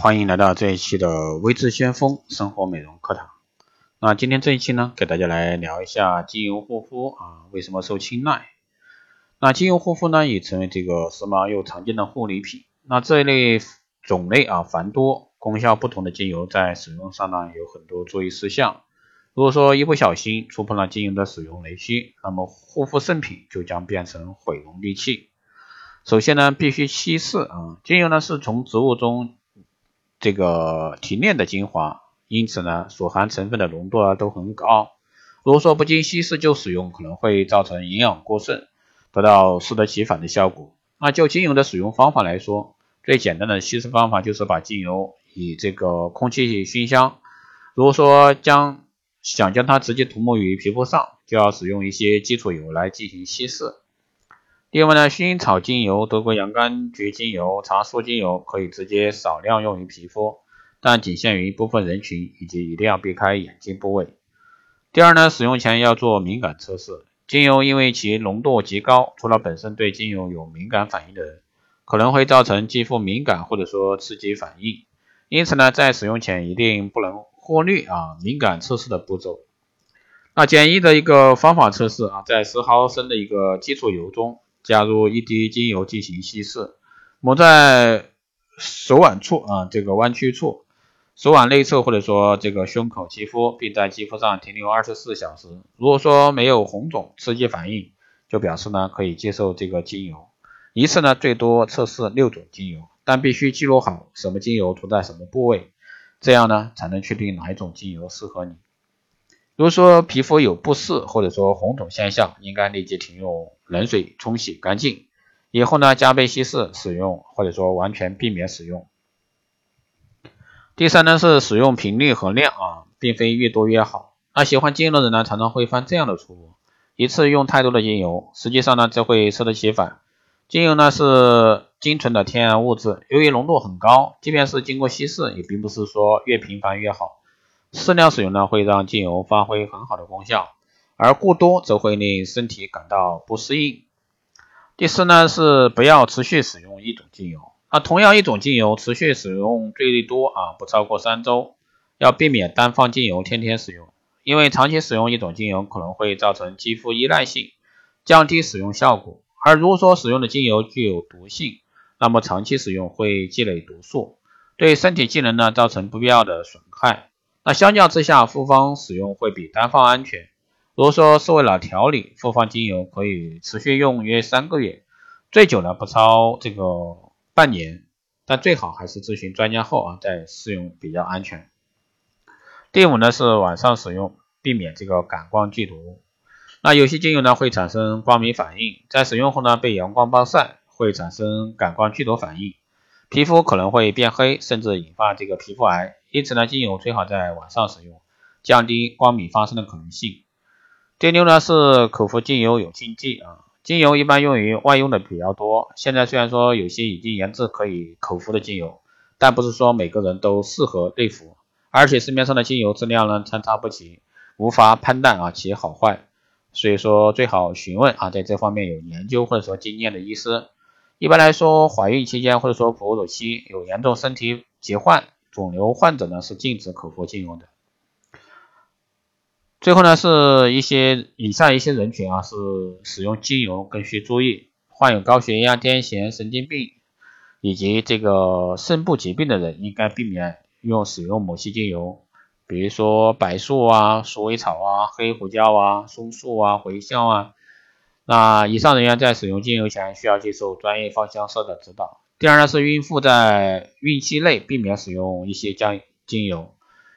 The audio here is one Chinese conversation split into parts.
欢迎来到这一期的微智先锋生活美容课堂。那今天这一期呢，给大家来聊一下精油护肤啊，为什么受青睐？那精油护肤呢，已成为这个时髦又常见的护理品。那这一类种类啊繁多、功效不同的精油，在使用上呢有很多注意事项。如果说一不小心触碰了精油的使用雷区，那么护肤圣品就将变成毁容利器。首先呢，必须稀释啊，精油呢是从植物中这个提炼的精华，因此呢所含成分的浓度啊都很高。如果说不经稀释就使用，可能会造成营养过剩。得到适得其反的效果。那就精油的使用方法来说，最简单的稀释方法就是把精油以这个空气熏香。如果说将想将它直接涂抹于皮肤上，就要使用一些基础油来进行稀释。另外呢，薰衣草精油、德国洋甘菊精油、茶树精油可以直接少量用于皮肤，但仅限于部分人群，以及一定要避开眼睛部位。第二呢，使用前要做敏感测试。精油因为其浓度极高，除了本身对精油有敏感反应的人，可能会造成肌肤敏感或者说刺激反应。因此呢，在使用前一定不能忽略啊敏感测试的步骤。那简易的一个方法测试啊，在十毫升的一个基础油中加入一滴精油进行稀释，抹在手腕处啊这个弯曲处。手腕内侧或者说这个胸口肌肤，并在肌肤上停留二十四小时。如果说没有红肿、刺激反应，就表示呢可以接受这个精油。一次呢最多测试六种精油，但必须记录好什么精油涂在什么部位，这样呢才能确定哪一种精油适合你。如果说皮肤有不适或者说红肿现象，应该立即停用冷水冲洗干净，以后呢加倍稀释使用，或者说完全避免使用。第三呢是使用频率和量啊，并非越多越好。那喜欢精油的人呢，常常会犯这样的错误：一次用太多的精油，实际上呢，这会适得其反。精油呢是精纯的天然物质，由于浓度很高，即便是经过稀释，也并不是说越频繁越好。适量使用呢，会让精油发挥很好的功效，而过多则会令身体感到不适应。第四呢是不要持续使用一种精油。那同样一种精油持续使用最多啊不超过三周，要避免单方精油天天使用，因为长期使用一种精油可能会造成肌肤依赖性，降低使用效果。而如果说使用的精油具有毒性，那么长期使用会积累毒素，对身体机能呢造成不必要的损害。那相较之下，复方使用会比单方安全。如果说是为了调理，复方精油可以持续用约三个月，最久呢不超这个。半年，但最好还是咨询专家后啊再试用比较安全。第五呢是晚上使用，避免这个感光剧毒。那有些精油呢会产生光敏反应，在使用后呢被阳光暴晒会产生感光剧毒反应，皮肤可能会变黑，甚至引发这个皮肤癌。因此呢精油最好在晚上使用，降低光敏发生的可能性。第六呢是口服精油有禁忌啊。精油一般用于外用的比较多。现在虽然说有些已经研制可以口服的精油，但不是说每个人都适合内服，而且市面上的精油质量呢参差不齐，无法判断啊其好坏。所以说最好询问啊在这方面有研究或者说经验的医师。一般来说，怀孕期间或者说哺乳期有严重身体疾患、肿瘤患者呢是禁止口服精油的。最后呢，是一些以上一些人群啊，是使用精油更需注意，患有高血压、癫痫、神经病以及这个肾部疾病的人，应该避免用使用某些精油，比如说柏树啊、鼠尾草啊、黑胡椒啊、松树啊、茴香啊。那以上人员在使用精油前，需要接受专业芳香师的指导。第二呢，是孕妇在孕期内避免使用一些将精油。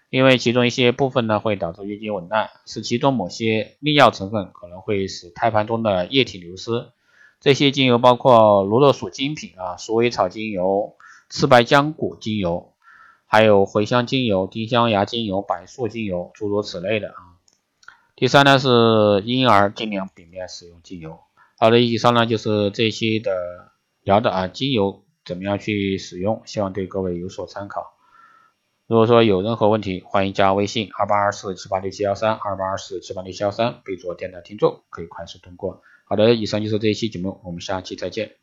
因为其中一些部分呢会导致月经紊乱，使其中某些利尿成分可能会使胎盘中的液体流失。这些精油包括罗勒属精品啊、鼠尾草精油、赤白浆果精油，还有茴香精油、丁香芽精油、柏树精油，诸如此类的啊。第三呢是婴儿尽量避免使用精油。好的，以上呢就是这一期的聊的啊，精油怎么样去使用，希望对各位有所参考。如果说有任何问题，欢迎加微信二八二四七八六七幺三二八二四七八六七幺三，备注电台听众，可以快速通过。好的，以上就是这一期节目，我们下期再见。